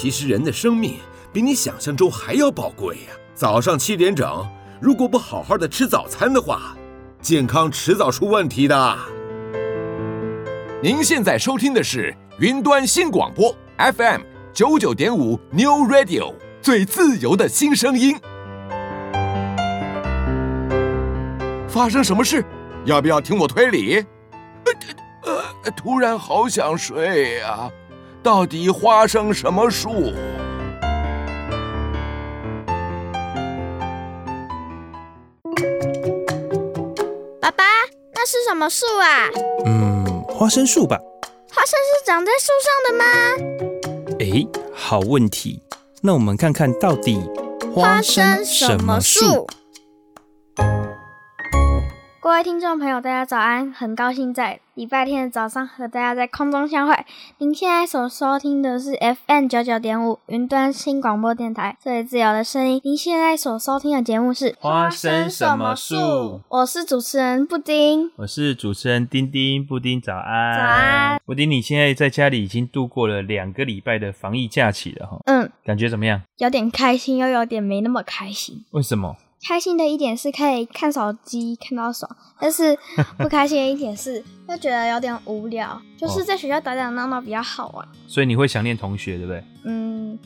其实人的生命比你想象中还要宝贵呀。早上七点整，如果不好好的吃早餐的话，健康迟早出问题的。您现在收听的是云端新广播 FM 九九点五 New Radio，最自由的新声音。发生什么事？要不要听我推理？呃，呃，突然好想睡呀，到底花生什么树？爸爸，那是什么树啊？嗯，花生树吧。花生是长在树上的吗？哎，好问题。那我们看看到底花生什么树？各位听众朋友，大家早安！很高兴在礼拜天的早上和大家在空中相会。您现在所收听的是 FM 九九点五云端新广播电台，最自由的声音。您现在所收听的节目是花生什么树？我是主持人布丁，我是主持人丁丁。布丁早安，早安。布丁，你现在在家里已经度过了两个礼拜的防疫假期了哈？嗯，感觉怎么样？有点开心，又有点没那么开心。为什么？开心的一点是可以看手机看到爽，但是 不开心的一点是 又觉得有点无聊，就是在学校打打闹闹比较好玩。所以你会想念同学，对不对？嗯，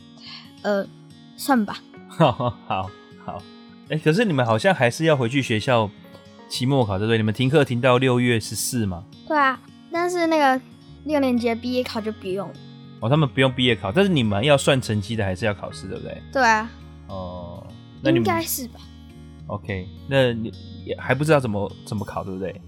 呃，算吧。好 好好，哎、欸，可是你们好像还是要回去学校期末考，对不对？你们停课停到六月十四吗？对啊，但是那个六年级的毕业考就不用。哦，他们不用毕业考，但是你们要算成绩的，还是要考试，对不对？对啊。哦，那你们应该是吧。OK，那你也还不知道怎么怎么考，对不对？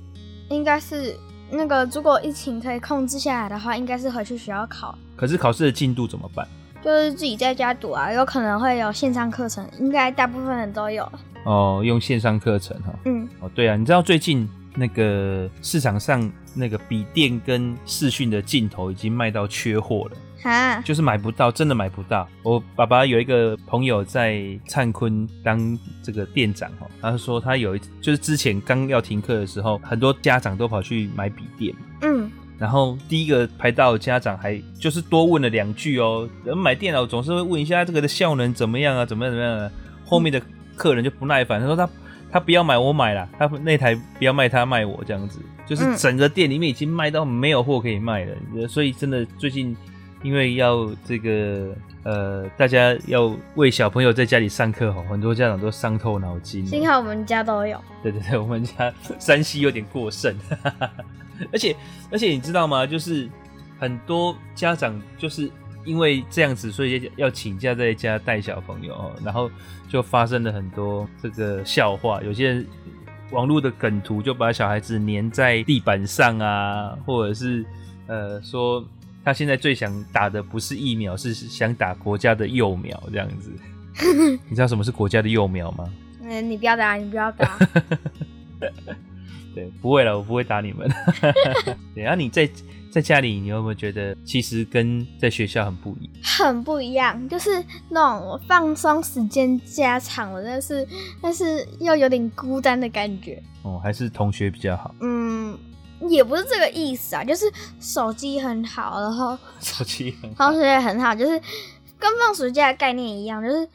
应该是那个，如果疫情可以控制下来的话，应该是回去学校考。可是考试的进度怎么办？就是自己在家读啊，有可能会有线上课程，应该大部分人都有。哦，用线上课程哈。嗯。哦，对啊，你知道最近那个市场上那个笔电跟视讯的镜头已经卖到缺货了。啊，就是买不到，真的买不到。我爸爸有一个朋友在灿坤当这个店长哈，他说他有一就是之前刚要停课的时候，很多家长都跑去买笔电，嗯，然后第一个排到的家长还就是多问了两句哦，人买电脑总是会问一下这个的效能怎么样啊，怎么样怎么样啊。后面的客人就不耐烦，他说他他不要买，我买了，他那台不要卖，他卖我这样子，就是整个店里面已经卖到没有货可以卖了，所以真的最近。因为要这个呃，大家要为小朋友在家里上课吼，很多家长都伤透脑筋。幸好我们家都有。对对对，我们家山西有点过剩，而且而且你知道吗？就是很多家长就是因为这样子，所以要请假在家带小朋友哦，然后就发生了很多这个笑话。有些人网络的梗图就把小孩子粘在地板上啊，或者是呃说。他现在最想打的不是疫苗，是想打国家的幼苗这样子。你知道什么是国家的幼苗吗？嗯，你不要打，你不要打。对，不会了，我不会打你们。对啊，你在在家里，你有没有觉得其实跟在学校很不一样？很不一样，就是那种放松时间加长了，但是但是又有点孤单的感觉。哦，还是同学比较好。嗯。也不是这个意思啊，就是手机很好，然后 手机很好，同学也很好，就是跟放暑假的概念一样，就是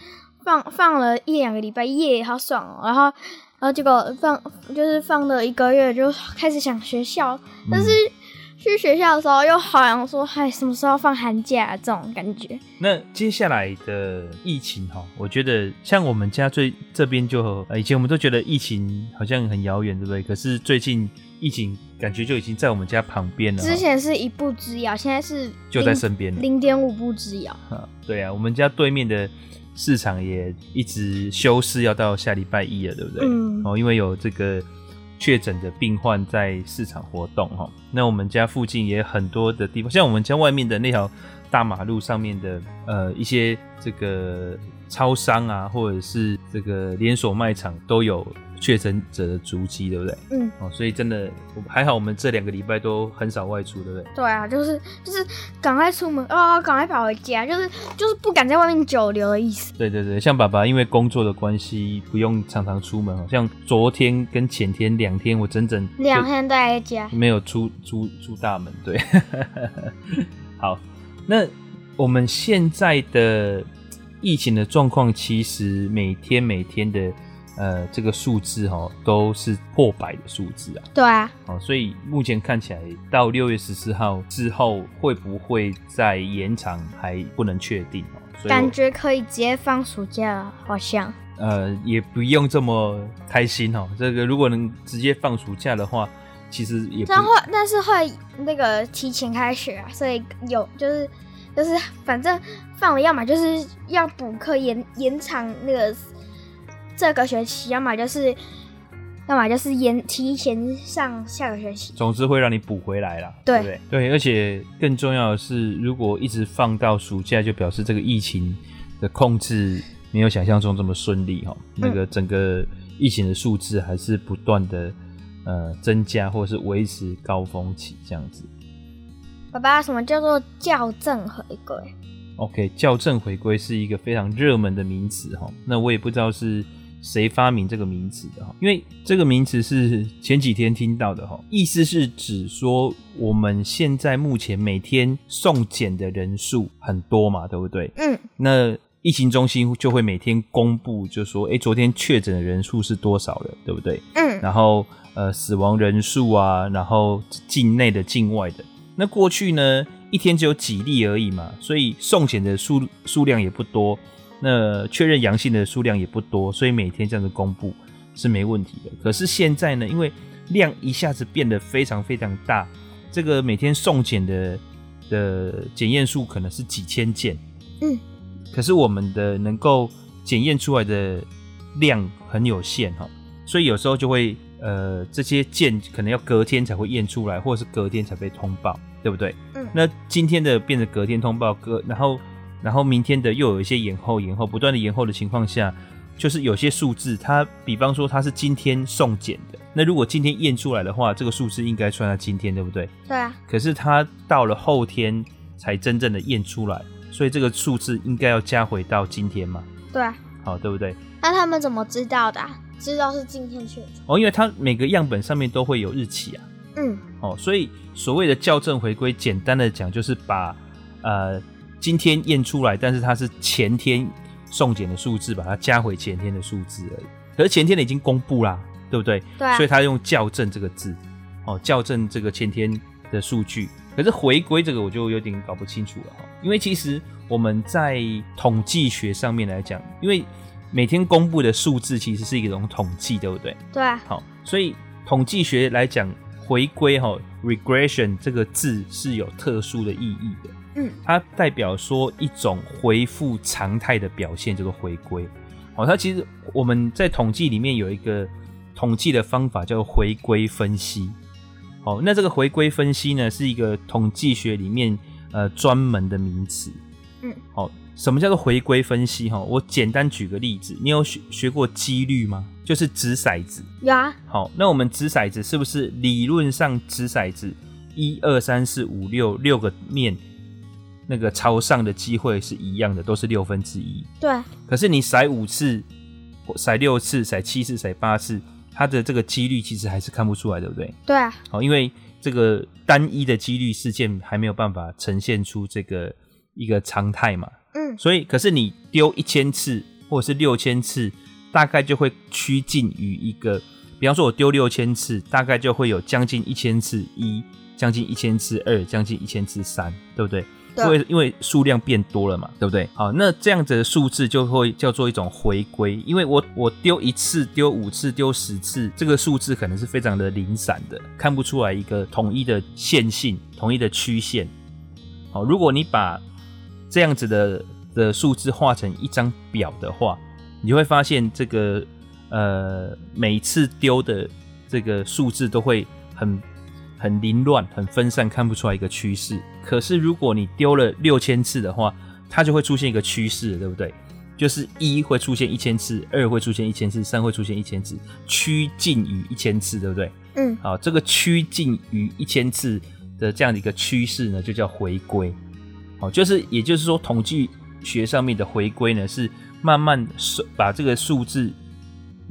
放放了一两个礼拜，耶，好爽哦，然后然后结果放就是放了一个月，就开始想学校，但是去学校的时候又好像说，嗨，什么时候放寒假啊，这种感觉。那接下来的疫情哈，我觉得像我们家最这边就以前我们都觉得疫情好像很遥远，对不对？可是最近。疫情感觉就已经在我们家旁边了。之前是一步之遥，现在是就在身边，零点五步之遥。啊，对啊，我们家对面的市场也一直休市，要到下礼拜一了，对不对？嗯。哦，因为有这个确诊的病患在市场活动哈。那我们家附近也很多的地方，像我们家外面的那条大马路上面的呃一些这个超商啊，或者是这个连锁卖场都有。确诊者的足迹，对不对？嗯，哦，所以真的还好，我们这两个礼拜都很少外出，对不对？对啊，就是就是赶快出门啊，赶快跑回家，就是就是不敢在外面久留的意思。对对对，像爸爸因为工作的关系，不用常常出门，好像昨天跟前天两天，我整整两天待在家，没有出出出大门。对，好，那。我们现在的疫情的状况，其实每天每天的呃这个数字哈、哦，都是破百的数字啊。对啊。哦，所以目前看起来到六月十四号之后会不会再延长还不能确定哦。感觉可以直接放暑假，好像。呃，也不用这么开心哦。这个如果能直接放暑假的话，其实也不。但会，但是会那个提前开学啊，所以有就是就是反正放了，要么就是要补课延延长那个这个学期，要么就是要么就是延提前上下个学期。总之会让你补回来啦，对对不对？对，而且更重要的是，如果一直放到暑假，就表示这个疫情的控制。没有想象中这么顺利哈，那个整个疫情的数字还是不断的呃增加，或者是维持高峰期这样子。爸爸，什么叫做校正回归？OK，校正回归是一个非常热门的名词哈。那我也不知道是谁发明这个名词的哈，因为这个名词是前几天听到的哈，意思是指说我们现在目前每天送检的人数很多嘛，对不对？嗯，那。疫情中心就会每天公布，就说，哎，昨天确诊的人数是多少了，对不对？嗯。然后，呃，死亡人数啊，然后境内的、境外的。那过去呢，一天只有几例而已嘛，所以送检的数数量也不多，那确认阳性的数量也不多，所以每天这样子公布是没问题的。可是现在呢，因为量一下子变得非常非常大，这个每天送检的的检验数可能是几千件。嗯。可是我们的能够检验出来的量很有限哈，所以有时候就会呃这些件可能要隔天才会验出来，或者是隔天才被通报，对不对？嗯。那今天的变成隔天通报，隔然后然后明天的又有一些延后，延后不断的延后的情况下，就是有些数字它，比方说它是今天送检的，那如果今天验出来的话，这个数字应该算在今天，对不对？对啊。可是它到了后天才真正的验出来。所以这个数字应该要加回到今天嘛？对啊，好，对不对？那他们怎么知道的啊？知道是今天确诊哦，因为它每个样本上面都会有日期啊。嗯，哦，所以所谓的校正回归，简单的讲就是把呃今天验出来，但是它是前天送检的数字，把它加回前天的数字而已。可是前天的已经公布啦，对不对？对啊。所以他用校正这个字，哦，校正这个前天的数据。可是回归这个我就有点搞不清楚了哈，因为其实我们在统计学上面来讲，因为每天公布的数字其实是一种统计，对不对？对啊。好，所以统计学来讲，回归哈 regression 这个字是有特殊的意义的。嗯，它代表说一种恢复常态的表现，叫做回归。哦，它其实我们在统计里面有一个统计的方法叫做回归分析。好，那这个回归分析呢，是一个统计学里面呃专门的名词。嗯，好，什么叫做回归分析？哈，我简单举个例子，你有学学过几率吗？就是掷骰子。有啊。好，那我们掷骰子是不是理论上掷骰子一二三四五六六个面那个朝上的机会是一样的，都是六分之一。对。可是你甩五次，甩六次，甩七次，甩八次。它的这个几率其实还是看不出来，对不对？对啊。好，因为这个单一的几率事件还没有办法呈现出这个一个常态嘛。嗯。所以，可是你丢一千次或者是六千次，大概就会趋近于一个，比方说我丢六千次，大概就会有将近一千次一，将近一千次二，将近一千次三，对不对？因为因为数量变多了嘛，对不对？好，那这样子的数字就会叫做一种回归。因为我我丢一次、丢五次、丢十次，这个数字可能是非常的零散的，看不出来一个统一的线性、统一的曲线。好，如果你把这样子的的数字画成一张表的话，你会发现这个呃每次丢的这个数字都会很。很凌乱、很分散，看不出来一个趋势。可是如果你丢了六千次的话，它就会出现一个趋势，对不对？就是一会出现一千次，二会出现一千次，三会出现一千次，趋近于一千次，对不对？嗯。好，这个趋近于一千次的这样的一个趋势呢，就叫回归。好，就是也就是说，统计学上面的回归呢，是慢慢把这个数字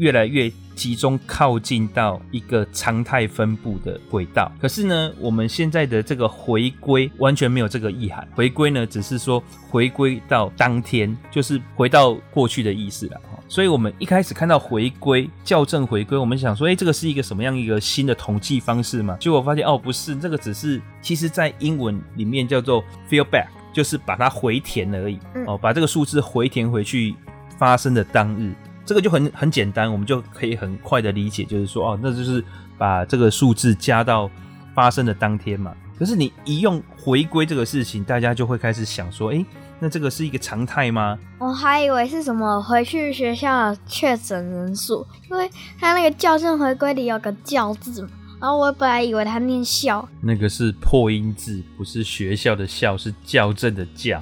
越来越集中靠近到一个常态分布的轨道。可是呢，我们现在的这个回归完全没有这个意涵。回归呢，只是说回归到当天，就是回到过去的意思了。所以，我们一开始看到回归校正回归，我们想说，哎，这个是一个什么样一个新的统计方式嘛？结果发现，哦，不是，这个只是其实在英文里面叫做 fill back，就是把它回填而已。哦，把这个数字回填回去。发生的当日，这个就很很简单，我们就可以很快的理解，就是说，哦，那就是把这个数字加到发生的当天嘛。可是你一用回归这个事情，大家就会开始想说，诶，那这个是一个常态吗？我还以为是什么回去学校确诊人数，因为他那个校正回归里有个“校”字嘛，然后我本来以为他念“校”，那个是破音字，不是学校的“校”，是校正的“校”。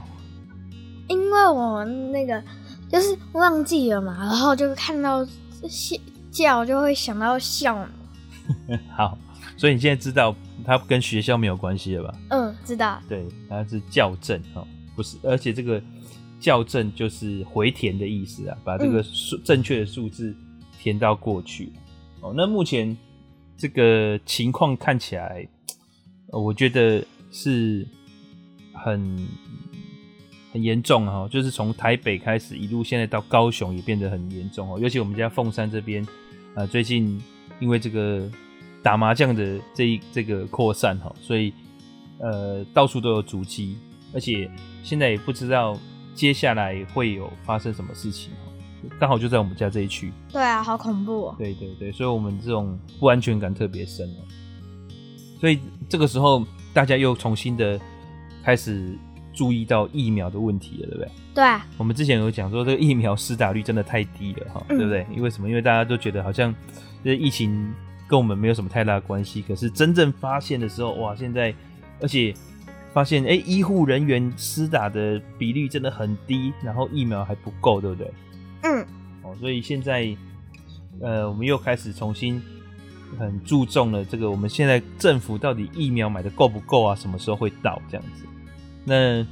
因为我们那个。就是忘记了嘛，然后就看到叫就会想到笑。好，所以你现在知道它跟学校没有关系了吧？嗯，知道。对，它是校正哦，不是，而且这个校正就是回填的意思啊，把这个数正确的数字填到过去。哦，那目前这个情况看起来，我觉得是很。很严重哈，就是从台北开始一路现在到高雄也变得很严重哦，尤其我们家凤山这边，呃，最近因为这个打麻将的这一这个扩散哈，所以呃到处都有足迹，而且现在也不知道接下来会有发生什么事情，刚好就在我们家这一区。对啊，好恐怖哦。对对对，所以我们这种不安全感特别深哦，所以这个时候大家又重新的开始。注意到疫苗的问题了，对不对？对啊。我们之前有讲说，这个疫苗施打率真的太低了，哈、嗯，对不对？因为什么？因为大家都觉得好像这疫情跟我们没有什么太大的关系。可是真正发现的时候，哇，现在而且发现，哎，医护人员施打的比率真的很低，然后疫苗还不够，对不对？嗯。哦，所以现在，呃，我们又开始重新很注重了这个，我们现在政府到底疫苗买的够不够啊？什么时候会到这样子？那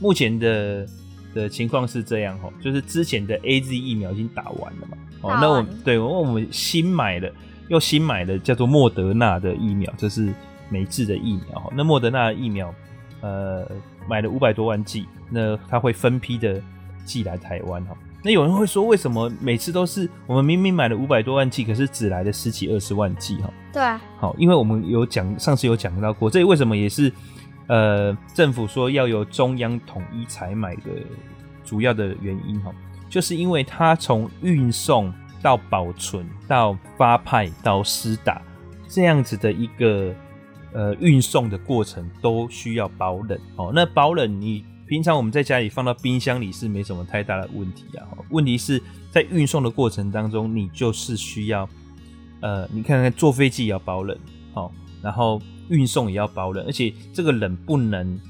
目前的的情况是这样哈，就是之前的 AZ 疫苗已经打完了嘛，哦，那我对，我们新买的又新买的叫做莫德纳的疫苗，这是美制的疫苗哈。那莫德纳的疫苗，呃，买了五百多万剂，那它会分批的寄来台湾哈。那有人会说，为什么每次都是我们明明买了五百多万剂，可是只来了十几二十万剂哈？对啊，好，因为我们有讲，上次有讲到过，这为什么也是。呃，政府说要由中央统一采买的主要的原因哈，就是因为它从运送到保存到发派到施打这样子的一个呃运送的过程都需要保冷哦。那保冷你平常我们在家里放到冰箱里是没什么太大的问题啊。问题是在运送的过程当中，你就是需要呃，你看看坐飞机也要保冷，好，然后。运送也要保冷，而且这个冷不能，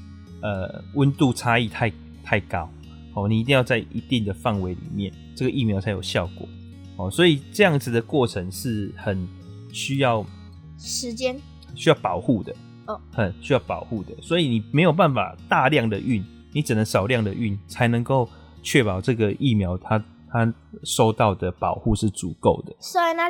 呃，温度差异太太高，哦，你一定要在一定的范围里面，这个疫苗才有效果，哦，所以这样子的过程是很需要时间，需要保护的，哦，很需要保护的，所以你没有办法大量的运，你只能少量的运，才能够确保这个疫苗它它收到的保护是足够的。所以呢。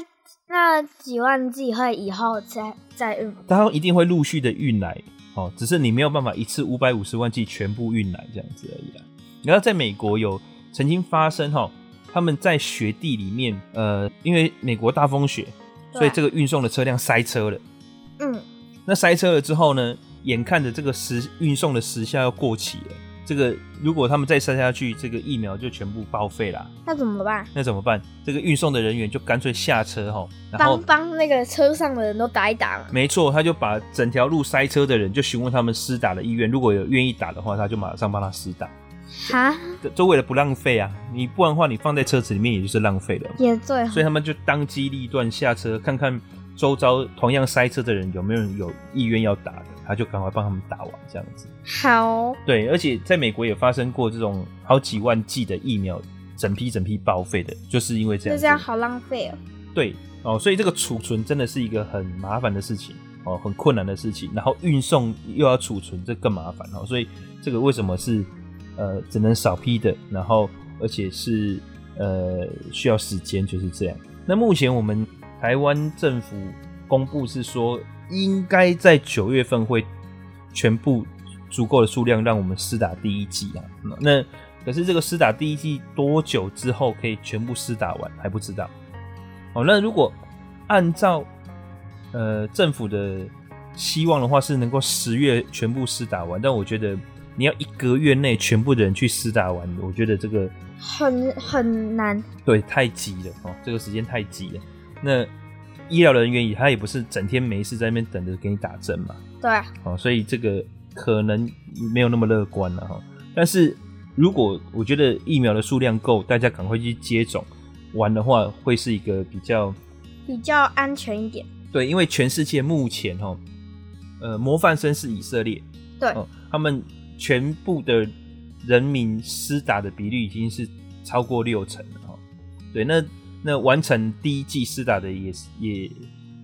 那几万剂会以后再再运？它一定会陆续的运来，哦，只是你没有办法一次五百五十万剂全部运来这样子而已啦。然后在美国有曾经发生哈，他们在雪地里面，呃，因为美国大风雪，所以这个运送的车辆塞车了。嗯，那塞车了之后呢，眼看着这个时运送的时效要过期了。这个如果他们再塞下去，这个疫苗就全部报废了。那怎么办？那怎么办？这个运送的人员就干脆下车哈，然后帮帮那个车上的人都打一打嘛。没错，他就把整条路塞车的人就询问他们施打的意愿，如果有愿意打的话，他就马上帮他施打。哈？就为了不浪费啊，你不然的话，你放在车子里面也就是浪费了。也对。所以他们就当机立断下车，看看周遭同样塞车的人有没有人有意愿要打的。他就赶快帮他们打完这样子。好。对，而且在美国也发生过这种好几万剂的疫苗整批整批报废的，就是因为这样。这样好浪费哦。对哦，所以这个储存真的是一个很麻烦的事情哦，很困难的事情。然后运送又要储存，这更麻烦哦。所以这个为什么是呃只能少批的，然后而且是呃需要时间，就是这样。那目前我们台湾政府公布是说，应该在九月份会全部足够的数量让我们施打第一剂啊。那可是这个施打第一剂多久之后可以全部施打完还不知道。哦，那如果按照呃政府的希望的话，是能够十月全部施打完，但我觉得你要一个月内全部的人去施打完，我觉得这个很很难。对，太急了哦，这个时间太急了。那医疗人员也他也不是整天没事在那边等着给你打针嘛。对啊。哦，所以这个可能没有那么乐观了哈。但是如果我觉得疫苗的数量够，大家赶快去接种完的话，会是一个比较比较安全一点。对，因为全世界目前哈，呃，模范生是以色列，对，哦，他们全部的人民施打的比率已经是超过六成了哈。对，那那完成第一剂施打的也是，也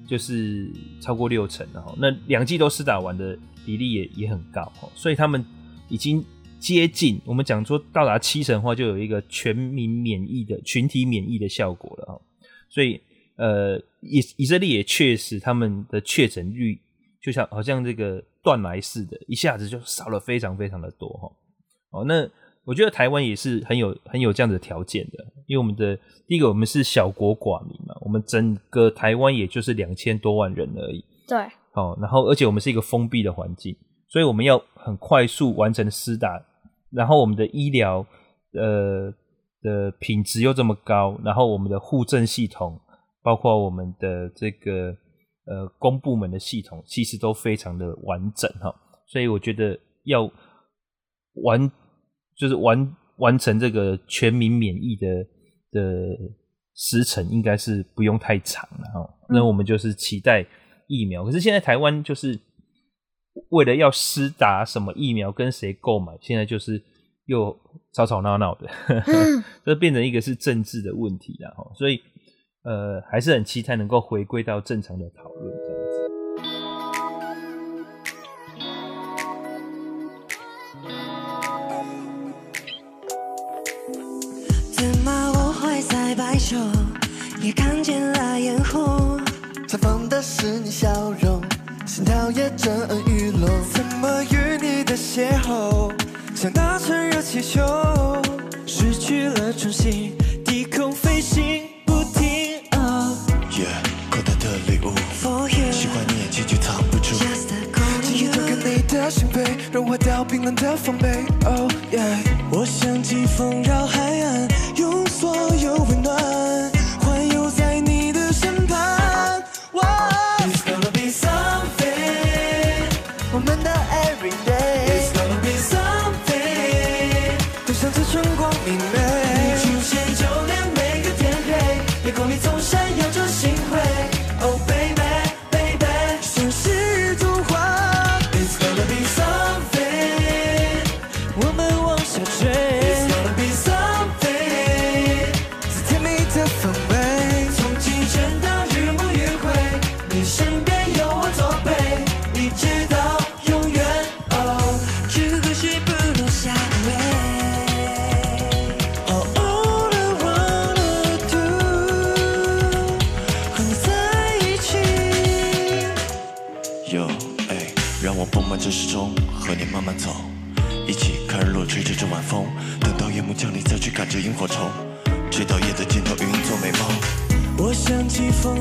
就是超过六成了哈。那两剂都施打完的比例也也很高哈，所以他们已经接近我们讲说到达七成的话，就有一个全民免疫的群体免疫的效果了哈。所以。呃，以以色列也确实，他们的确诊率就像好像这个断崖似的，一下子就少了非常非常的多哈。哦，那我觉得台湾也是很有很有这样的条件的，因为我们的第一个，我们是小国寡民嘛，我们整个台湾也就是两千多万人而已。对。哦，然后而且我们是一个封闭的环境，所以我们要很快速完成施打，然后我们的医疗呃的品质又这么高，然后我们的护政系统。包括我们的这个呃公部门的系统，其实都非常的完整哈，所以我觉得要完就是完完成这个全民免疫的的时程，应该是不用太长了哦。那我们就是期待疫苗，可是现在台湾就是为了要施打什么疫苗，跟谁购买，现在就是又吵吵闹闹的，这变成一个是政治的问题了哈，所以。呃，还是很期待能够回归到正常的讨论是你笑容，心跳也震耳欲聋。怎么与你的邂逅，像搭乘热气球，失去了重心，低空飞行不停。口袋的礼物，喜欢你，情绪藏不住。今夜推开你的门，被。融化掉冰冷的防备。Oh yeah，我像疾风绕海吹，到夜的尽头云做美梦。我想起风。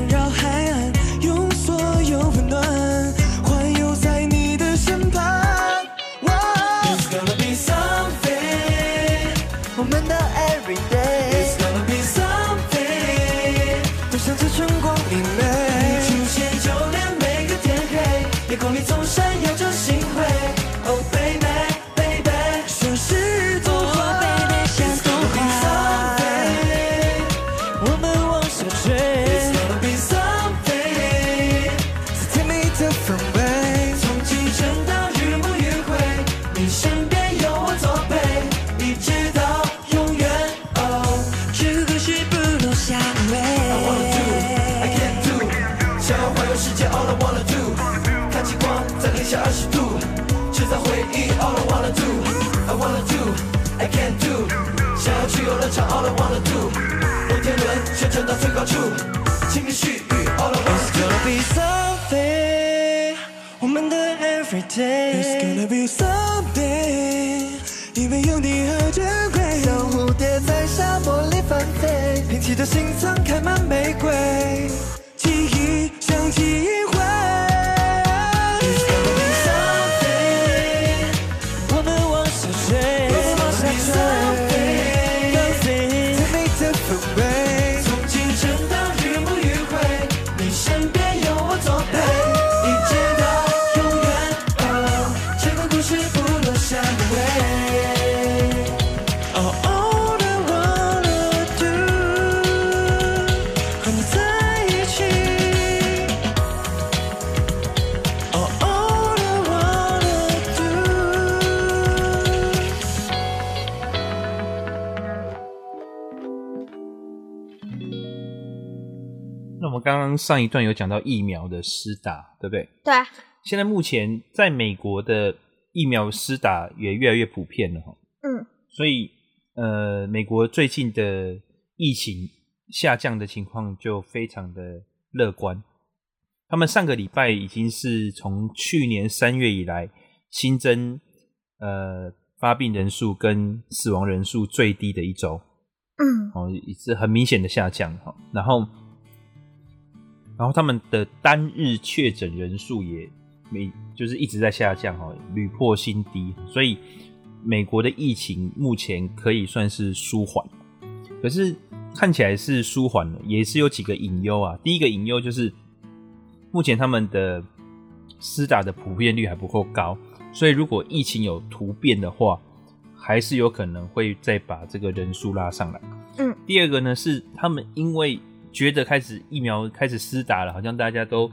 I can do。想要去游乐场，All I wanna do。摩天轮旋转到最高处，亲密絮语，All I wanna do。It's gonna be something，我们的 every day。It's gonna be something，因为有你和珍贵。像蝴蝶在沙漠里翻飞，平起的心脏开满玫瑰。们刚刚上一段有讲到疫苗的施打，对不对？对啊，现在目前在美国的疫苗施打也越来越普遍了哈。嗯，所以呃，美国最近的疫情下降的情况就非常的乐观。他们上个礼拜已经是从去年三月以来新增呃发病人数跟死亡人数最低的一周，嗯，哦，也是很明显的下降哈。然后，然后他们的单日确诊人数也每就是一直在下降哦，屡破新低，所以。美国的疫情目前可以算是舒缓，可是看起来是舒缓了，也是有几个隐忧啊。第一个隐忧就是，目前他们的施打的普遍率还不够高，所以如果疫情有突变的话，还是有可能会再把这个人数拉上来。嗯，第二个呢是他们因为觉得开始疫苗开始施打了，好像大家都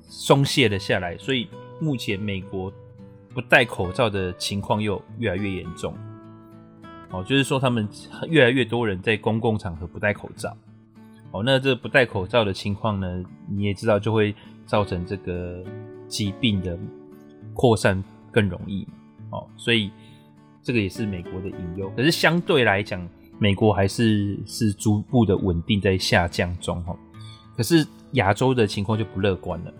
松懈了下来，所以目前美国。不戴口罩的情况又越来越严重，哦，就是说他们越来越多人在公共场合不戴口罩，哦，那这不戴口罩的情况呢，你也知道就会造成这个疾病的扩散更容易，哦，所以这个也是美国的隐忧。可是相对来讲，美国还是是逐步的稳定在下降中，哈。可是亚洲的情况就不乐观了。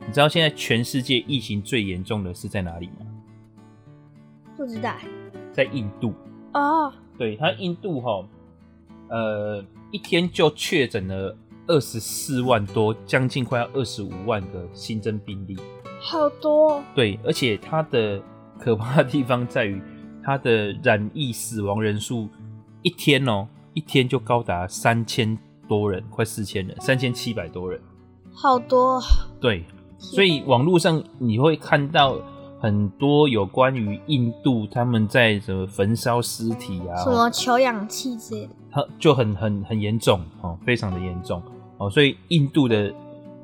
你知道现在全世界疫情最严重的是在哪里吗？不知道。在印度。哦。对，它印度哈，呃，一天就确诊了二十四万多，将近快要二十五万个新增病例。好多。对，而且它的可怕的地方在于，它的染疫死亡人数一天哦，一天就高达三千多人，快四千人，三千七百多人。好多。对。所以网络上你会看到很多有关于印度他们在什么焚烧尸体啊，什么求氧气之类的，它就很很很严重哦，非常的严重哦，所以印度的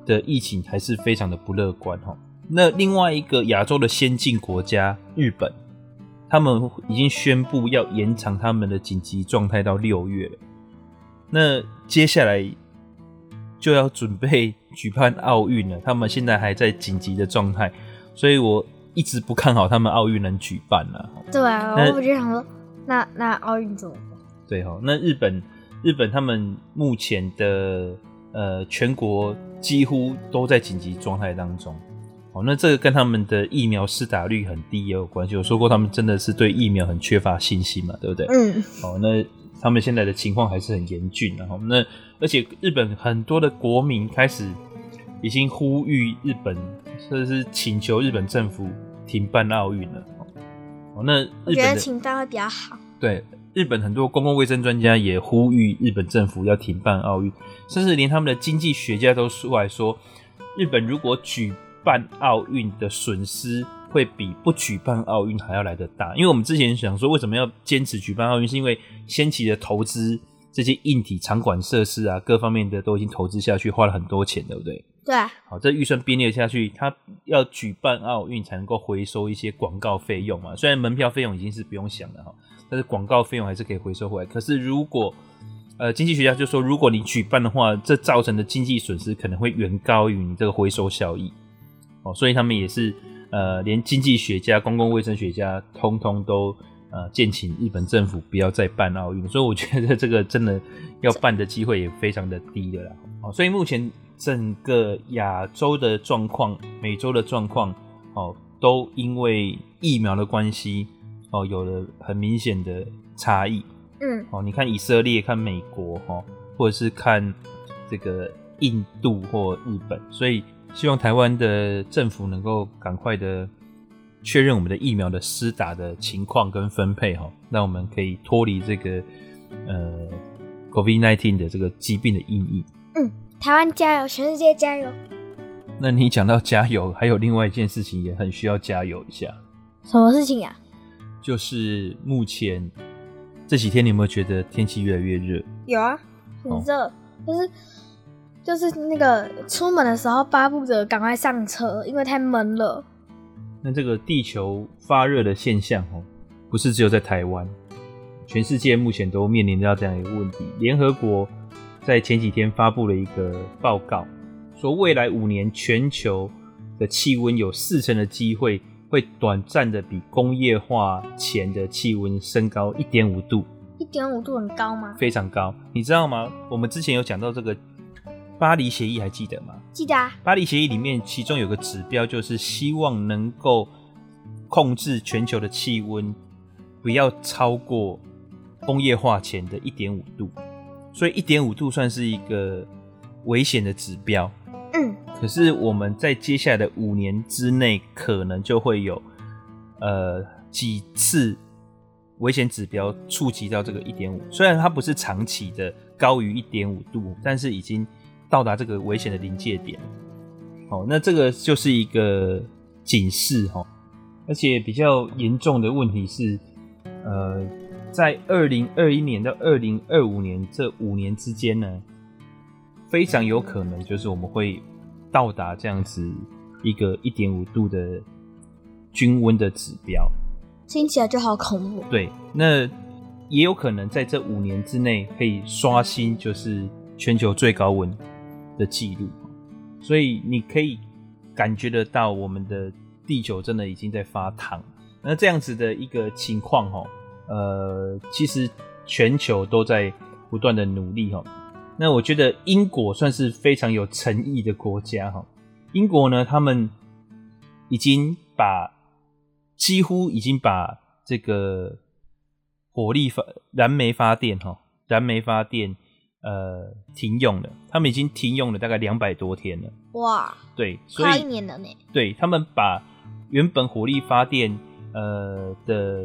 的疫情还是非常的不乐观哈。那另外一个亚洲的先进国家日本，他们已经宣布要延长他们的紧急状态到六月了。那接下来就要准备。举办奥运了，他们现在还在紧急的状态，所以我一直不看好他们奥运能举办了。对啊，我就想说，那那奥运怎么办？对哈，那日本日本他们目前的呃全国几乎都在紧急状态当中。哦，那这个跟他们的疫苗施打率很低也有关系。我说过，他们真的是对疫苗很缺乏信心嘛，对不对？嗯。哦，那他们现在的情况还是很严峻，然后那。而且日本很多的国民开始已经呼吁日本，甚至是请求日本政府停办奥运了。哦，那日本我觉得停办会比较好。对，日本很多公共卫生专家也呼吁日本政府要停办奥运，甚至连他们的经济学家都出来说，日本如果举办奥运的损失会比不举办奥运还要来得大。因为我们之前想说，为什么要坚持举办奥运，是因为先期的投资。这些硬体场馆设施啊，各方面的都已经投资下去，花了很多钱，对不对？对。好，这预算编列下去，他要举办奥运才能够回收一些广告费用嘛。虽然门票费用已经是不用想了哈，但是广告费用还是可以回收回来。可是如果呃，经济学家就说，如果你举办的话，这造成的经济损失可能会远高于你这个回收效益。哦，所以他们也是呃，连经济学家、公共卫生学家通通都呃建请日本政府不要再办奥运。所以我觉得这个真的要办的机会也非常的低的啦。哦，所以目前整个亚洲的状况、美洲的状况，哦，都因为疫苗的关系，哦，有了很明显的差异。嗯，哦，你看以色列、看美国，哈，或者是看这个印度或日本，所以希望台湾的政府能够赶快的确认我们的疫苗的施打的情况跟分配，哈，让我们可以脱离这个呃 COVID-19 的这个疾病的阴影。嗯，台湾加油，全世界加油。那你讲到加油，还有另外一件事情也很需要加油一下。什么事情呀？就是目前。这几天你有没有觉得天气越来越热？有啊，很热，哦，就是就是那个出门的时候巴不得赶快上车，因为太闷了。那这个地球发热的现象哦，不是只有在台湾，全世界目前都面临到这样一个问题。联合国在前几天发布了一个报告，说未来五年全球的气温有四成的机会。会短暂的比工业化前的气温升高一点五度，一点五度很高吗？非常高，你知道吗？我们之前有讲到这个巴黎协议，还记得吗？记得啊。巴黎协议里面，其中有个指标就是希望能够控制全球的气温不要超过工业化前的一点五度，所以一点五度算是一个危险的指标。嗯。可是我们在接下来的五年之内，可能就会有呃几次危险指标触及到这个一点五。虽然它不是长期的高于一点五度，但是已经到达这个危险的临界点。哦，那这个就是一个警示哈。而且比较严重的问题是，呃，在二零二一年到二零二五年这五年之间呢，非常有可能就是我们会。到达这样子一个一点五度的均温的指标，听起来就好恐怖。对，那也有可能在这五年之内可以刷新就是全球最高温的记录，所以你可以感觉得到我们的地球真的已经在发烫。那这样子的一个情况哈，呃，其实全球都在不断的努力哈。那我觉得英国算是非常有诚意的国家哈。英国呢，他们已经把几乎已经把这个火力发燃煤发电哈，燃煤发电呃停用了，他们已经停用了大概两百多天了。哇，对，所以快一年了呢。对，他们把原本火力发电呃的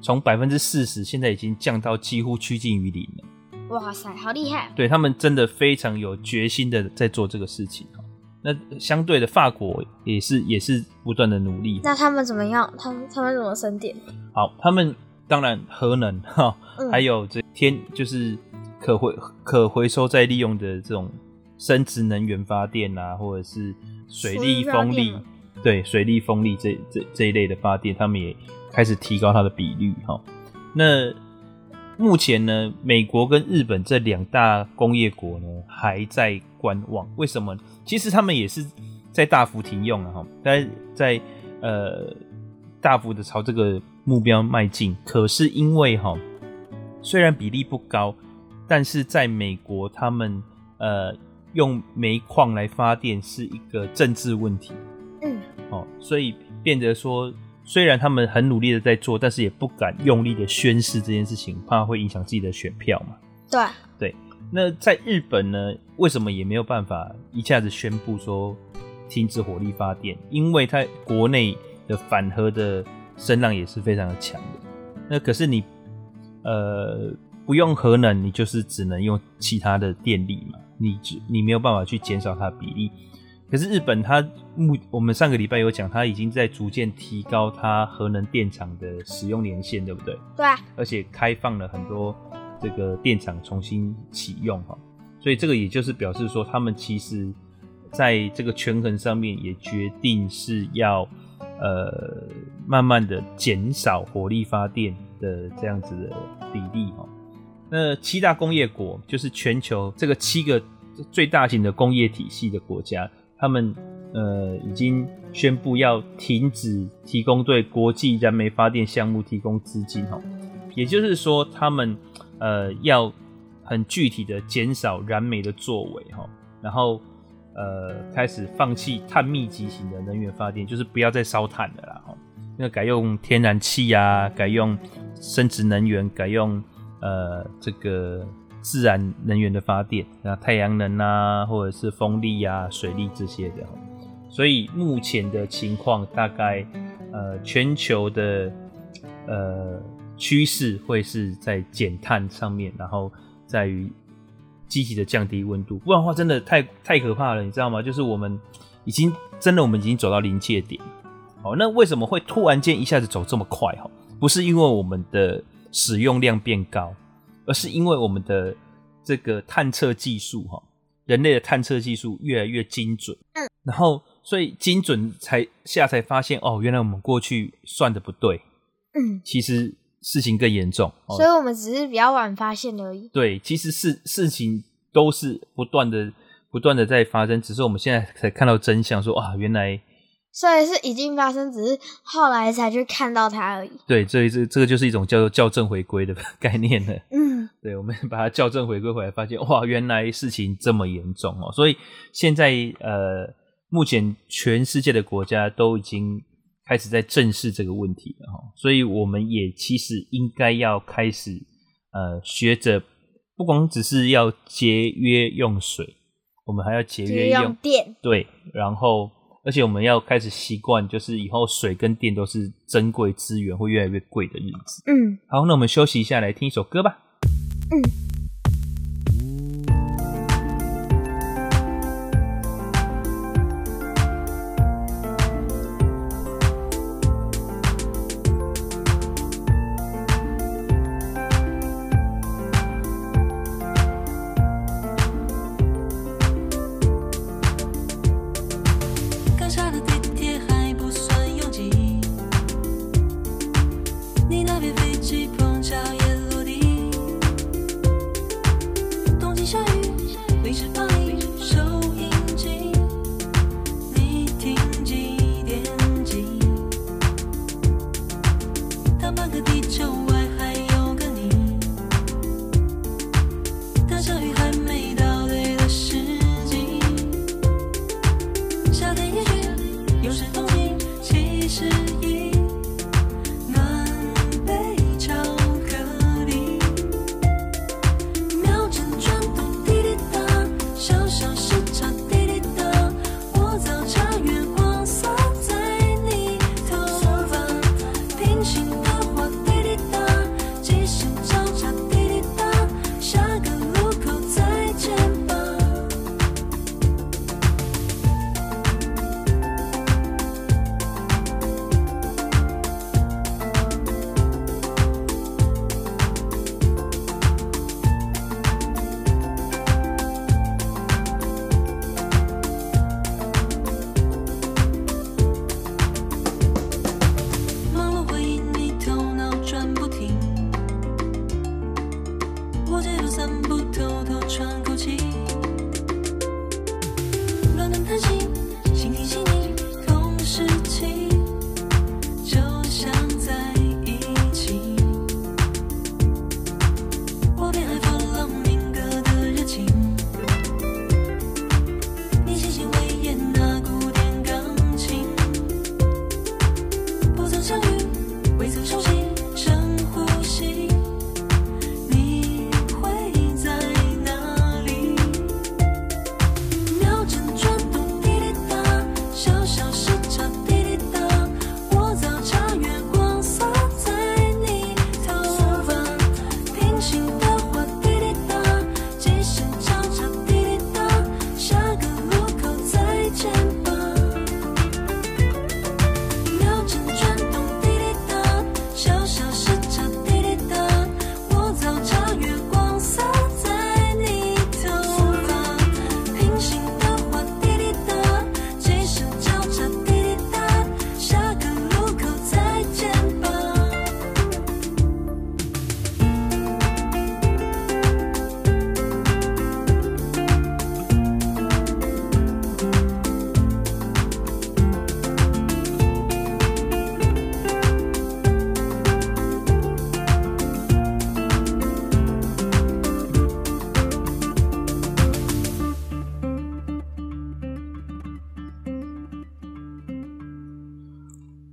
从百分之四十，现在已经降到几乎趋近于零了。哇塞，好厉害！对，他们真的非常有决心的在做这个事情。那相对的，法国也是也是不断的努力。那他们怎么样？他们他们怎么生电？好，他们当然核能哈，嗯、还有这天就是可回可回收再利用的这种生质能源发电啊，或者是水力、风力，对，水力、风力这这这一类的发电，他们也开始提高它的比率哈。那目前呢，美国跟日本这两大工业国呢，还在观望。为什么？其实他们也是在大幅停用啊哈，在在呃大幅的朝这个目标迈进。可是因为哈，虽然比例不高，但是在美国他们呃用煤矿来发电是一个政治问题。嗯，哦，所以变得说。虽然他们很努力的在做，但是也不敢用力的宣示这件事情，怕会影响自己的选票嘛。对对，那在日本呢，为什么也没有办法一下子宣布说停止火力发电？因为它国内的反核的声浪也是非常的强的。那可是你呃不用核能，你就是只能用其他的电力嘛，你你没有办法去减少它的比例。可是日本，它目我们上个礼拜有讲，它已经在逐渐提高它核能电厂的使用年限，对不对？对。啊而且开放了很多这个电厂重新启用哈，所以这个也就是表示说，他们其实在这个权衡上面也决定是要呃慢慢的减少火力发电的这样子的比例哈。那七大工业国就是全球这个七个最大型的工业体系的国家。他们呃已经宣布要停止提供对国际燃煤发电项目提供资金哦，也就是说，他们呃要很具体的减少燃煤的作为哈，然后呃开始放弃碳密集型的能源发电，就是不要再烧炭的啦哈，那改用天然气啊，改用生质能源，改用呃这个自然能源的发电，那太阳能啊，或者是风力啊、水力这些的。所以目前的情况大概，呃，全球的呃趋势会是在减碳上面，然后在于积极的降低温度。不然的话，真的太太可怕了，你知道吗？就是我们已经真的我们已经走到临界点。好，那为什么会突然间一下子走这么快？哈，不是因为我们的使用量变高，而是因为我们的这个探测技术，哈，人类的探测技术越来越精准。嗯，然后。所以精准才下才发现哦，原来我们过去算的不对，嗯，其实事情更严重，哦，所以我们只是比较晚发现而已。对，其实事事情都是不断的不断的在发生，只是我们现在才看到真相说，说啊，原来，所以是已经发生，只是后来才去看到它而已。对，所以这这个就是一种叫做校正回归的 概念了。嗯，对，我们把它校正回归回来，发现哇，原来事情这么严重哦，所以现在呃。目前全世界的国家都已经开始在正视这个问题了哈，所以我们也其实应该要开始呃学着，不光只是要节约用水，我们还要节约用电。对，然后而且我们要开始习惯，就是以后水跟电都是珍贵资源，会越来越贵的日子。嗯，好，那我们休息一下，来听一首歌吧。嗯。小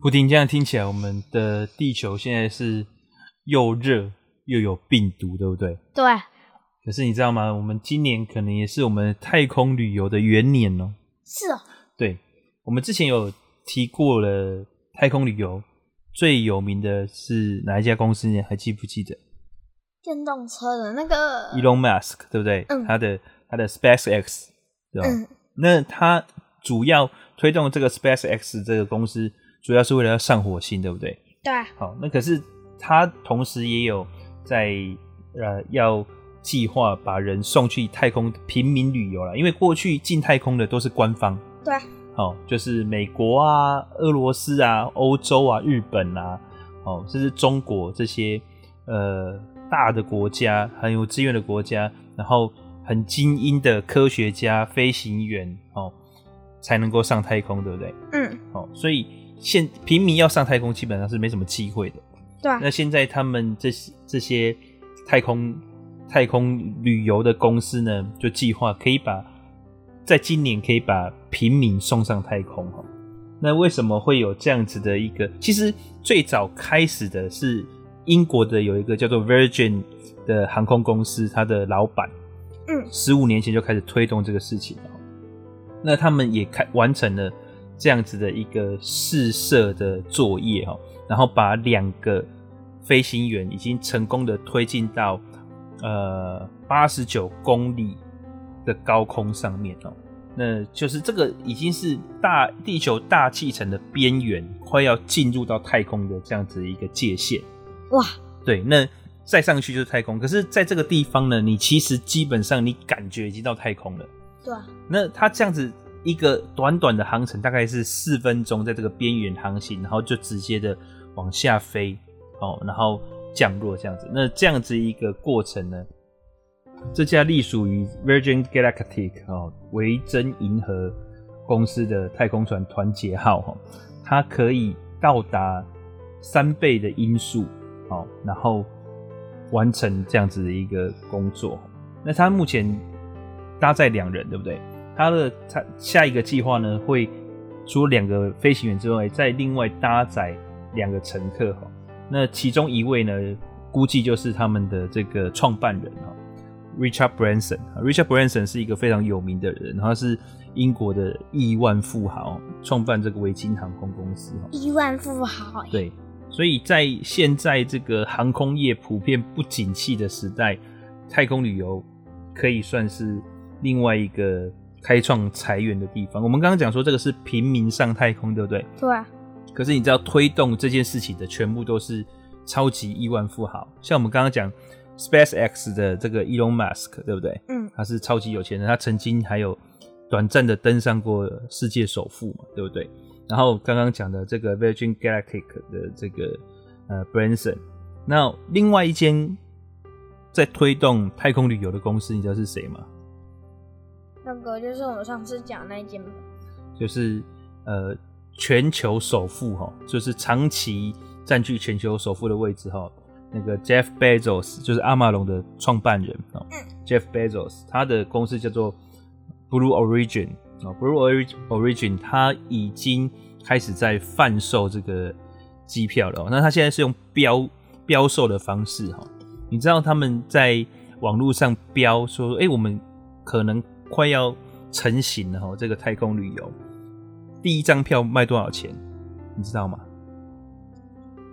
布丁，这样听起来，我们的地球现在是又热又有病毒，对不对？对，可是你知道吗？我们今年可能也是我们太空旅游的元年哦。是哦。对，我们之前有提过了太空旅游，最有名的是哪一家公司呢？还记不记得？电动车的那个 Elon Musk，对不对？嗯。他的他的 SpaceX，对吧？嗯。那他主要推动这个 SpaceX 这个公司，主要是为了要上火星，对不对？对。好，那可是他同时也有在呃要计划把人送去太空平民旅游了，因为过去进太空的都是官方。对。好，就是美国啊、俄罗斯啊、欧洲啊、日本啊，哦，甚至中国这些呃大的国家，很有资源的国家，然后很精英的科学家、飞行员，哦，才能够上太空，对不对？嗯。好，所以现平民要上太空，基本上是没什么机会的。对。那现在他们这些这些太空太空旅游的公司呢，就计划可以把。在今年可以把平民送上太空哈，那为什么会有这样子的一个？其实最早开始的是英国的有一个叫做 Virgin 的航空公司，它的老板，嗯，十五年前就开始推动这个事情了。那他们也开完成了这样子的一个试射的作业哈，然后把两个飞行员已经成功的推进到呃八十九公里。的高空上面哦，那就是这个已经是大地球大气层的边缘，快要进入到太空的这样子一个界限。哇，对，那再上去就是太空。可是，在这个地方呢，你其实基本上你感觉已经到太空了。对，那它这样子一个短短的航程，大概是四分钟，在这个边缘航行，然后就直接的往下飞，哦，然后降落这样子。那这样子一个过程呢？这架隶属于 Virgin Galactic 哦，维珍银河公司的太空船团结号哈，它可以到达三倍的音速，哦，然后完成这样子的一个工作。那它目前搭载两人，对不对？它的他下一个计划呢，会除了两个飞行员之外，再另外搭载两个乘客哈。那其中一位呢，估计就是他们的这个创办人哈。Richard Branson，Richard Branson 是一个非常有名的人，他是英国的亿万富豪，创办这个维京航空公司。亿万富豪。对，所以在现在这个航空业普遍不景气的时代，太空旅游可以算是另外一个开创财源的地方。我们刚刚讲说这个是平民上太空，对不对？对啊。可是你知道推动这件事情的全部都是超级亿万富豪，像我们刚刚讲。SpaceX 的这个 Elon Musk 对不对？嗯，他是超级有钱人，他曾经还有短暂的登上过世界首富嘛，对不对？然后刚刚讲的这个 Virgin Galactic 的这个呃 Branson，那另外一间在推动太空旅游的公司，你知道是谁吗？那个就是我们上次讲那一间，就是呃全球首富哈，就是长期占据全球首富的位置哈。那个 Jeff Bezos 就是阿马龙的创办人啊。嗯。Jeff Bezos 他的公司叫做 Blue Origin 啊，Blue Origin 他已经开始在贩售这个机票了。那他现在是用标标售的方式哈。你知道他们在网络上标说，哎，我们可能快要成型了哈，这个太空旅游第一张票卖多少钱？你知道吗？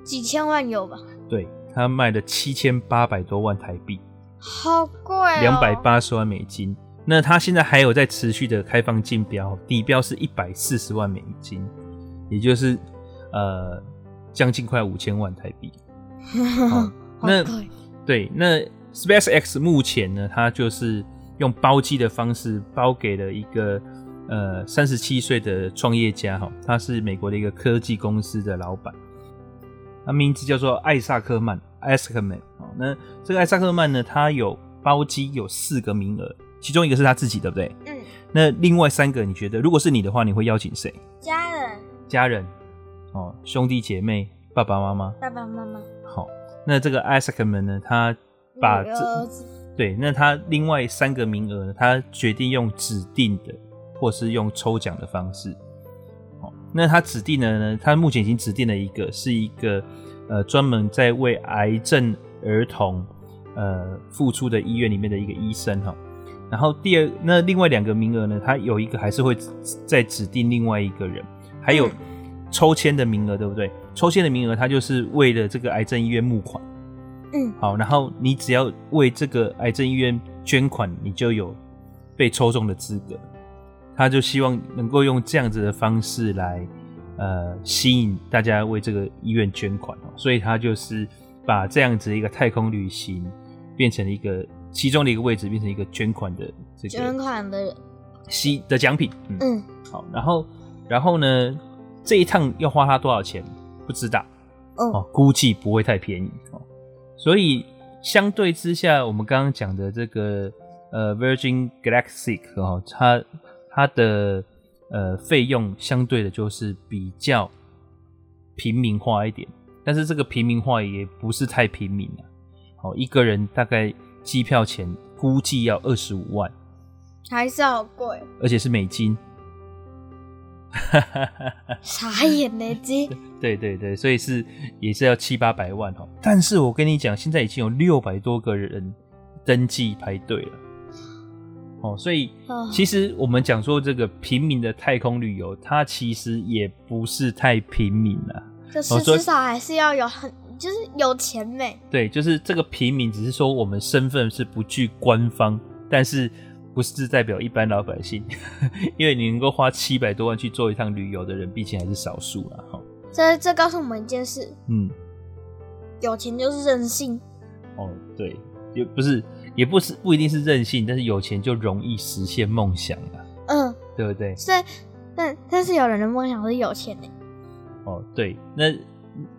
几千万有吧？对。他卖了七千八百多万台币，好贵哦，两百八十万美金。那他现在还有在持续的开放竞标，底标是一百四十万美金，也就是呃将近快五千万台币。哦，那对，那 SpaceX 目前呢，它就是用包机的方式包给了一个呃三十七岁的创业家哈，他是美国的一个科技公司的老板。他名字叫做艾萨克曼，艾萨克曼。那这个艾萨克曼呢，他有包机有四个名额，其中一个是他自己，对不对？嗯。那另外三个，你觉得如果是你的话，你会邀请谁？家人。家人。哦，兄弟姐妹，爸爸妈妈。爸爸妈妈。好，那这个艾萨克曼呢，他把这对，那他另外三个名额呢，他决定用指定的，或是用抽奖的方式。那他指定的呢，他目前已经指定了一个，是一个呃专门在为癌症儿童呃付出的医院里面的一个医生哈。然后第二，那另外两个名额呢，他有一个还是会再指定另外一个人，还有抽签的名额，对不对？抽签的名额，他就是为了这个癌症医院募款。嗯，好，然后你只要为这个癌症医院捐款，你就有被抽中的资格。他就希望能够用这样子的方式来，呃，吸引大家为这个医院捐款哦。所以他就是把这样子一个太空旅行变成了一个其中的一个位置，变成一个捐款的这个捐款的吸的奖品。嗯，嗯，好，然后然后呢，这一趟要花他多少钱？不知道。嗯、哦，估计不会太便宜。哦，所以相对之下，我们刚刚讲的这个呃 Virgin Galactic 哦，它。它的呃费用相对的就是比较平民化一点，但是这个平民化也不是太平民了。好，一个人大概机票钱估计要二十五万，还是好贵，而且是美金。傻眼呢，这。对对对，所以是也是要七八百万哦。但是我跟你讲，现在已经有六百多个人登记排队了。哦，所以其实我们讲说这个平民的太空旅游，它其实也不是太平民了。就是至少还是要有很，就是有钱没？对，就是这个平民，只是说我们身份是不具官方，但是不是代表一般老百姓，因为你能够花七百多万去做一趟旅游的人，毕竟还是少数了。哈，这这告诉我们一件事，嗯，有钱就是任性。哦，对，也不是。也不是不一定是任性，但是有钱就容易实现梦想了，嗯，对不对？是，但但是有人的梦想是有钱的。哦，对，那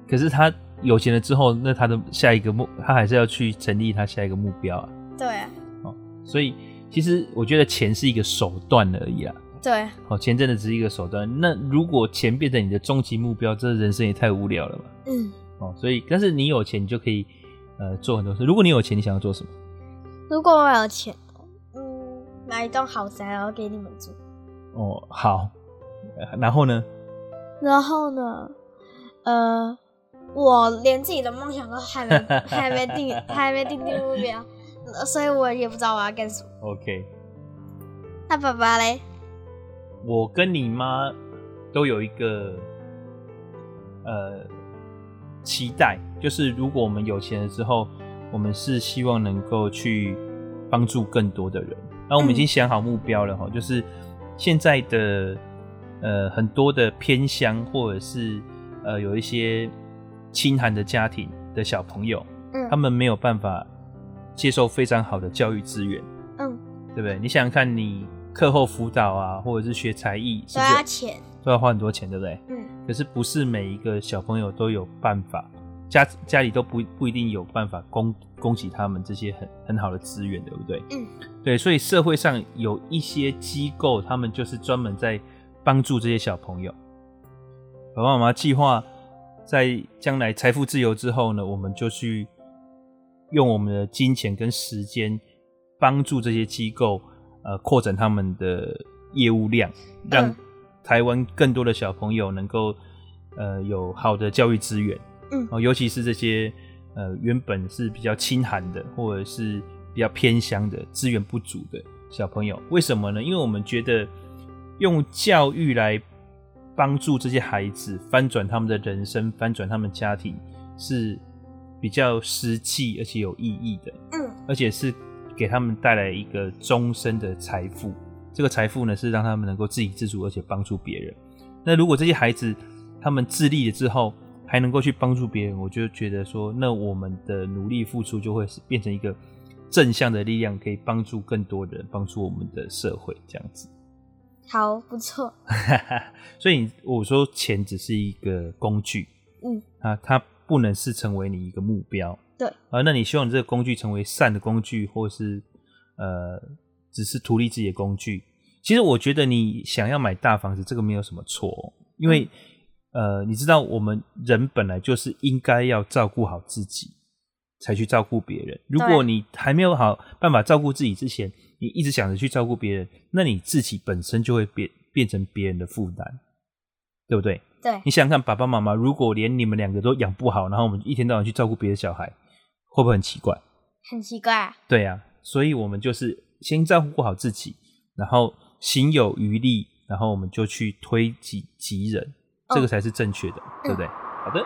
可是他有钱了之后，那他的下一个目，他还是要去成立他下一个目标啊。对啊。哦，所以其实我觉得钱是一个手段而已啦。对。哦，钱真的只是一个手段。那如果钱变成你的终极目标，这人生也太无聊了嘛。嗯。哦，所以但是你有钱，你就可以呃做很多事。如果你有钱，你想要做什么？如果我有钱，嗯，买一栋豪宅，然后给你们住。哦，好。然后呢？然后呢？呃，我连自己的梦想都还没 还没定，还没定定目标，所以我也不知道我要干什么。OK。那爸爸嘞？我跟你妈都有一个呃期待，就是如果我们有钱了之后。我们是希望能够去帮助更多的人。那我们已经想好目标了哈，嗯、就是现在的呃很多的偏乡或者是呃有一些清寒的家庭的小朋友，嗯，他们没有办法接受非常好的教育资源，嗯，对不对？你想想看，你课后辅导啊，或者是学才艺，都要钱，都要花很多钱，对不对？嗯。可是不是每一个小朋友都有办法。家家里都不不一定有办法供供给他们这些很很好的资源，对不对？嗯，对，所以社会上有一些机构，他们就是专门在帮助这些小朋友。爸爸妈妈计划在将来财富自由之后呢，我们就去用我们的金钱跟时间帮助这些机构，呃，扩展他们的业务量，让台湾更多的小朋友能够呃有好的教育资源。嗯，哦，尤其是这些呃原本是比较清寒的，或者是比较偏乡的资源不足的小朋友，为什么呢？因为我们觉得用教育来帮助这些孩子翻转他们的人生，翻转他们家庭是比较实际而且有意义的。嗯，而且是给他们带来一个终身的财富。这个财富呢，是让他们能够自给自足，而且帮助别人。那如果这些孩子他们自立了之后，还能够去帮助别人，我就觉得说，那我们的努力付出就会是变成一个正向的力量，可以帮助更多人，帮助我们的社会这样子。好，不错。所以我说，钱只是一个工具，嗯，啊，它不能是成为你一个目标。对。啊，那你希望你这个工具成为善的工具，或是呃，只是图利自己的工具？其实我觉得你想要买大房子，这个没有什么错，因为。嗯呃，你知道我们人本来就是应该要照顾好自己，才去照顾别人。如果你还没有好办法照顾自己之前，你一直想着去照顾别人，那你自己本身就会变变成别人的负担。对不对？对，你想想看，爸爸妈妈如果连你们两个都养不好，然后我们一天到晚去照顾别的小孩，会不会很奇怪？很奇怪。对呀，所以我们就是先照顾好自己，然后行有余力，然后我们就去推己及人，这个才是正确的，对不对？好的。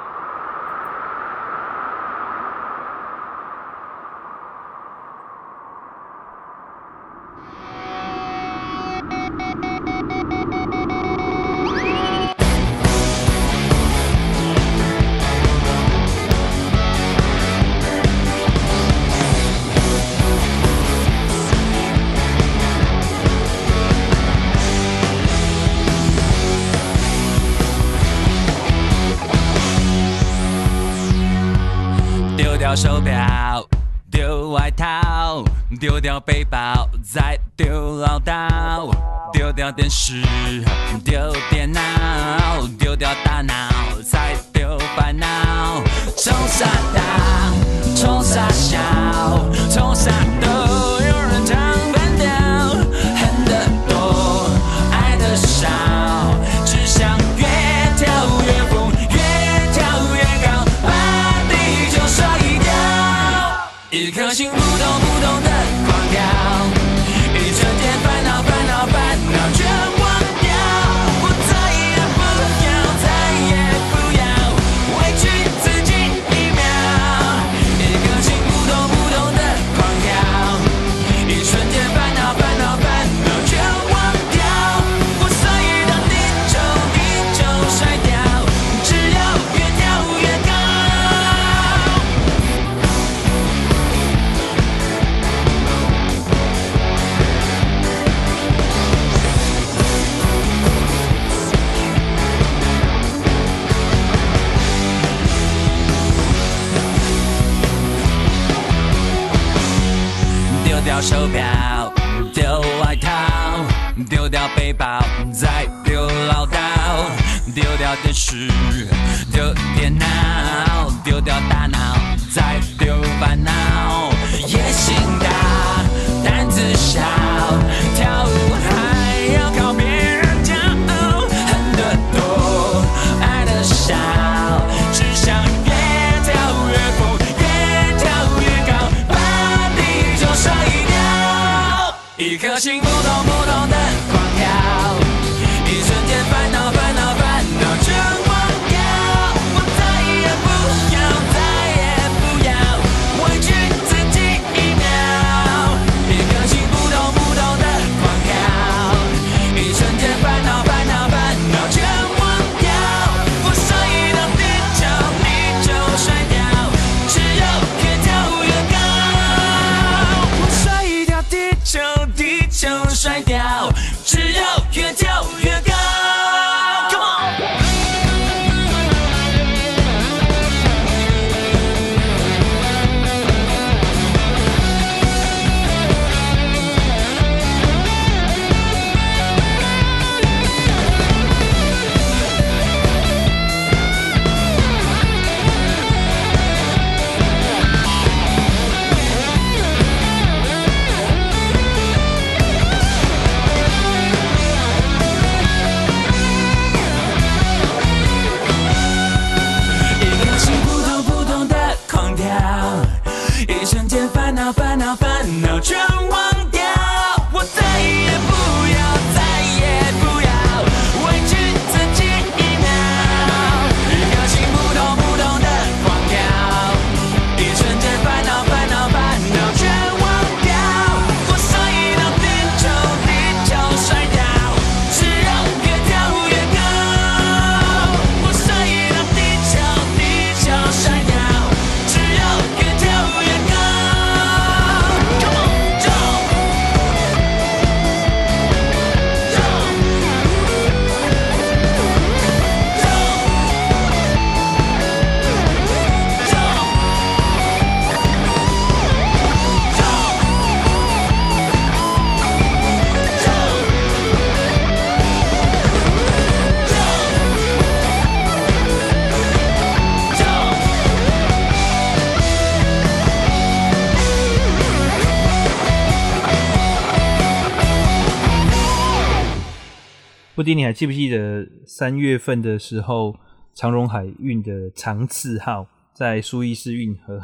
布丁，你还记不记得三月份的时候，长荣海运的长赐号在苏伊士运河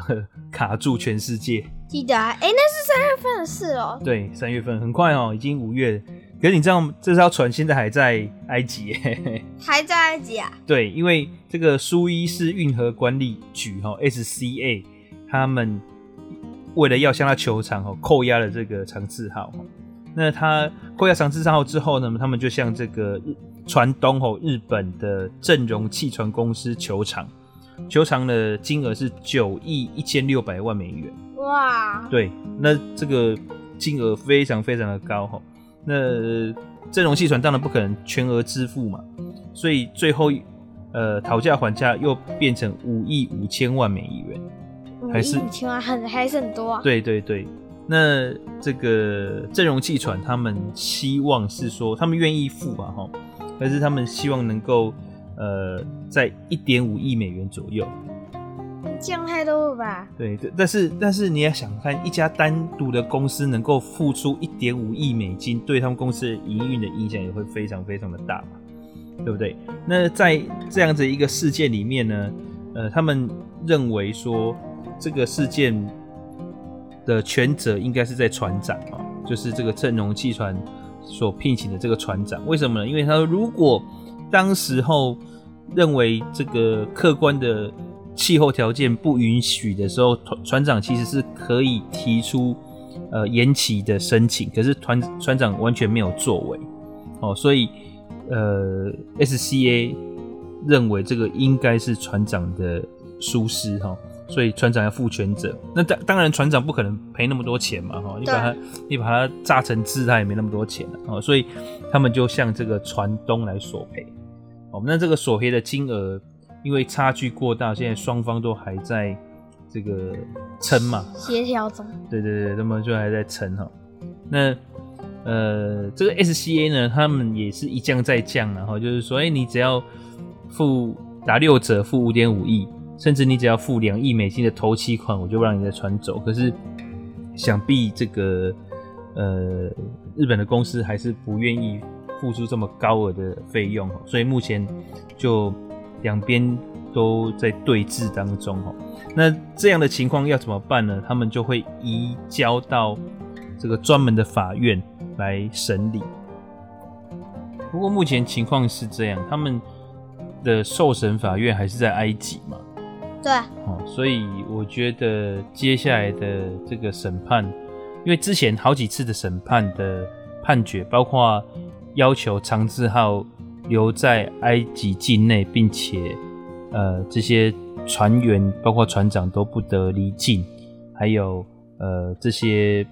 卡住全世界？记得啊，哎、欸，那是三月份的事哦、喔。对，三月份很快哦、喔，已经五月。可是你知道，这艘船现在还在埃及，还在埃及啊？对，因为这个苏伊士运河管理局哈 （SCA） 他们为了要向他求偿哦，扣押了这个长赐号。那他扣押长赐号之后呢，他们就向这个船东吼日本的正荣汽船公司求偿，求偿的金额是九亿一千六百万美元。哇！对，那这个金额非常非常的高哈。那正荣汽船当然不可能全额支付嘛，所以最后呃讨价还价又变成五亿五千万美元，还是五千万很还是很多啊？对对对，那这个正荣汽船他们希望是说他们愿意付吧哈，但是他们希望能够呃在一点五亿美元左右。这样太多了吧？对，但是但是你要想看，一家单独的公司能够付出一点五亿美金，对他们公司的营运的影响也会非常非常的大嘛，对不对？那在这样子一个事件里面呢，呃，他们认为说这个事件的全责应该是在船长啊，就是这个正荣汽船所聘请的这个船长。为什么呢？因为他说，如果当时候认为这个客观的。气候条件不允许的时候，船船长其实是可以提出呃延期的申请，可是船船长完全没有作为，哦，所以呃 SCA 认为这个应该是船长的疏失哈，所以船长要负全责。那当当然船长不可能赔那么多钱嘛哈，你把它你把它炸成汁，他也没那么多钱了哦，所以他们就向这个船东来索赔。哦，那这个索赔的金额。因为差距过大，现在双方都还在这个撑嘛，协调中。对对对，他们就还在撑哈。那呃，这个 SCA 呢，他们也是一降再降，然后就是说，哎，你只要付打六折，付五点五亿，甚至你只要付两亿美金的头期款，我就让你的船走。可是想必这个呃，日本的公司还是不愿意付出这么高额的费用，所以目前就。两边都在对峙当中，那这样的情况要怎么办呢？他们就会移交到这个专门的法院来审理。不过目前情况是这样，他们的受审法院还是在埃及嘛？对。哦，所以我觉得接下来的这个审判，因为之前好几次的审判的判决，包括要求长治号。留在埃及境内，并且，呃，这些船员包括船长都不得离境，还有，呃，这些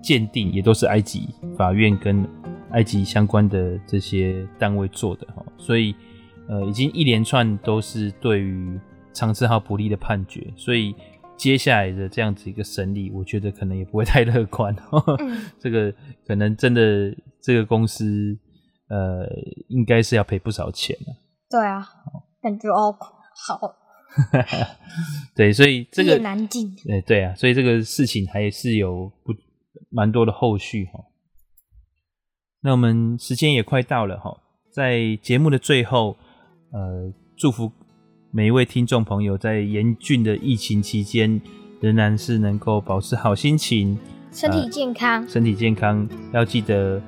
鉴定也都是埃及法院跟埃及相关的这些单位做的哈，所以，呃，已经一连串都是对于长赐号不利的判决，所以接下来的这样子一个审理，我觉得可能也不会太乐观，嗯、这个可能真的这个公司。呃，应该是要赔不少钱的。对啊，感觉哦，好。对，所以这个难尽。对对啊，所以这个事情还是有不蛮多的后续哈。那我们时间也快到了哈，在节目的最后，呃，祝福每一位听众朋友在严峻的疫情期间，仍然是能够保持好心情，身体健康，呃，身体健康，要记得。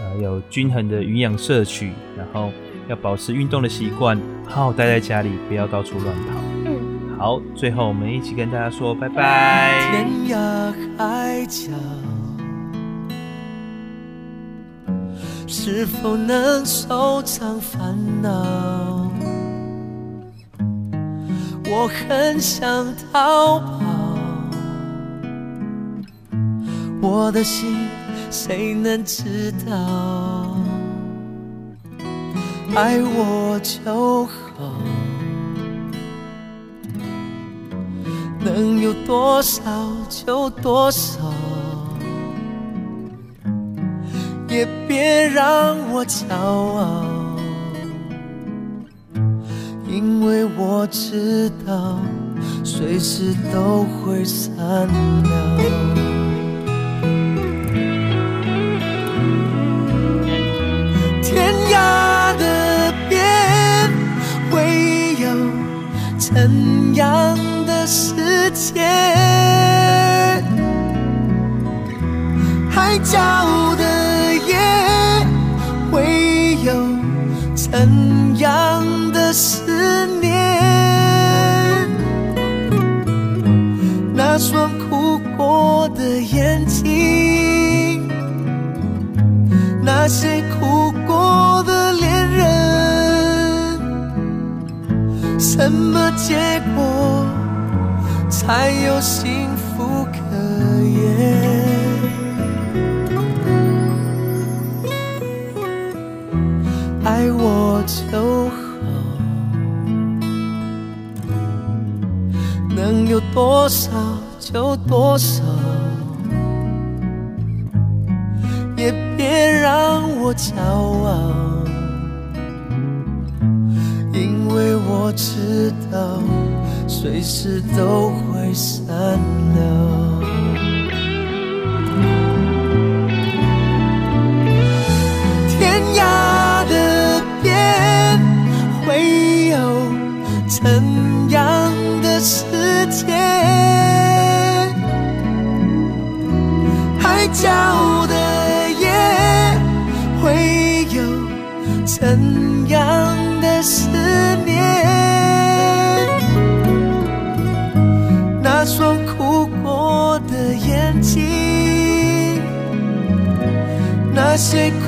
呃，有均衡的营养摄取，然后要保持运动的习惯，好好待在家里，不要到处乱跑。嗯，好，最后我们一起跟大家说拜拜。天涯海角，是否能收藏烦恼？我很想逃跑，我的心。谁能知道？爱我就好，能有多少就多少，也别让我骄傲，因为我知道随时都会散了。天涯的边会有怎样的世界海角的夜会有怎样的世结果才有幸福可言？爱我就好，能有多少就多少，也别让我骄傲，我知道随时都会散了。天涯的边会有怎样的世界？海角的夜会有怎样的世界那